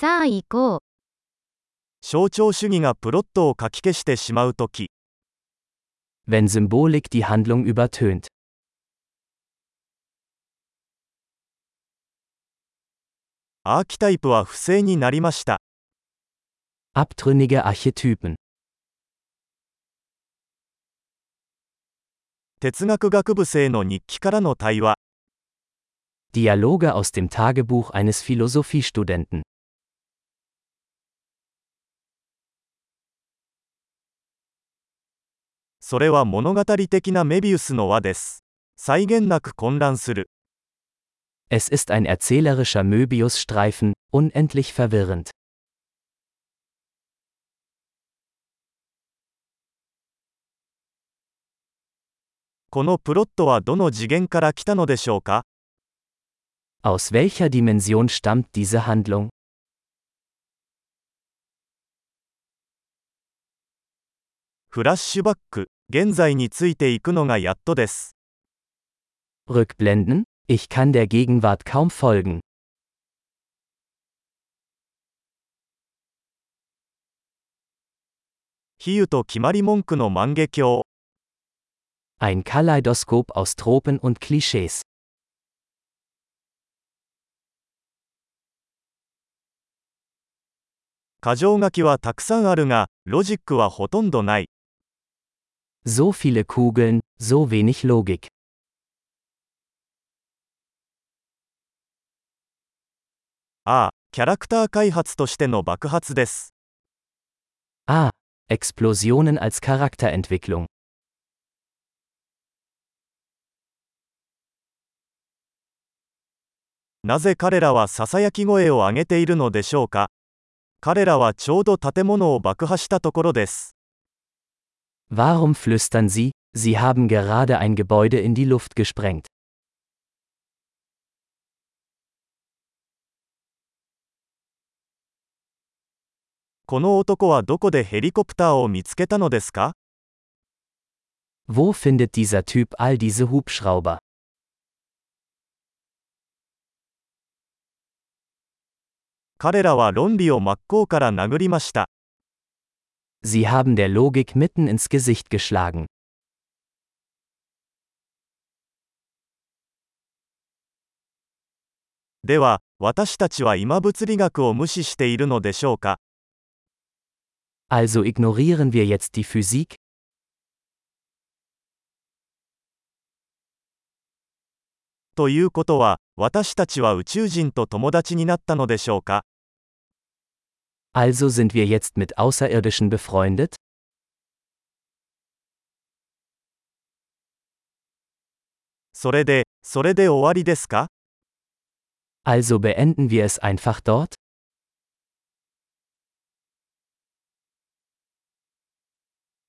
さあ行こう。象徴主義がプロットを書き消してしまうとき、wenn Symbolik die Handlung übertönt. アーキタイプは不正になりました。Abtrünnige Archetypen. 哲学学部生の日記からの対話。Dialoge aus dem Tagebuch eines Philosophiestudenten. それは物語的なメビウスの輪です。際限なく混乱する。Es ist ein erzählerischer Möbiusstreifen, unendlich verwirrend. このプロットはどの次元から来たのでしょうか Aus welcher Dimension stammt diese Handlung? フラッシュバック、現在についていくのがやっとです。Rückblenden? Ich kann der Gegenwart kaum folgen. 比喩と決まり文句の万華鏡。Ein Kaleidoskop aus Tropen und Klischees. 箇条書きはたくさんあるが、ロジックはほとんどない。So viele Kugeln, so wenig Logik. ああ、キャラクター開発としての爆発です。Ah, Explosionen als Charakterentwicklung. なぜ彼らはささやき声を上げているのでしょうか彼らはちょうど建物を爆破したところです。Warum flüstern sie, sie haben gerade ein Gebäude in die Luft gesprengt? この男はどこでヘリコプターを見つけたのですか Wo findet dieser Typ all diese Hubschrauber? 彼らは論理を真っ向から殴りました。Sie haben der Logik mitten ins Gesicht geschlagen. では、私たちは今物理学を無視しているのでしょうか Also ignorieren wir jetzt die Physik? ということは、私たちは宇宙人と友達になったのでしょうか Also sind wir jetzt mit Außerirdischen befreundet? それで、それで終わりですか Also beenden wir es einfach dort?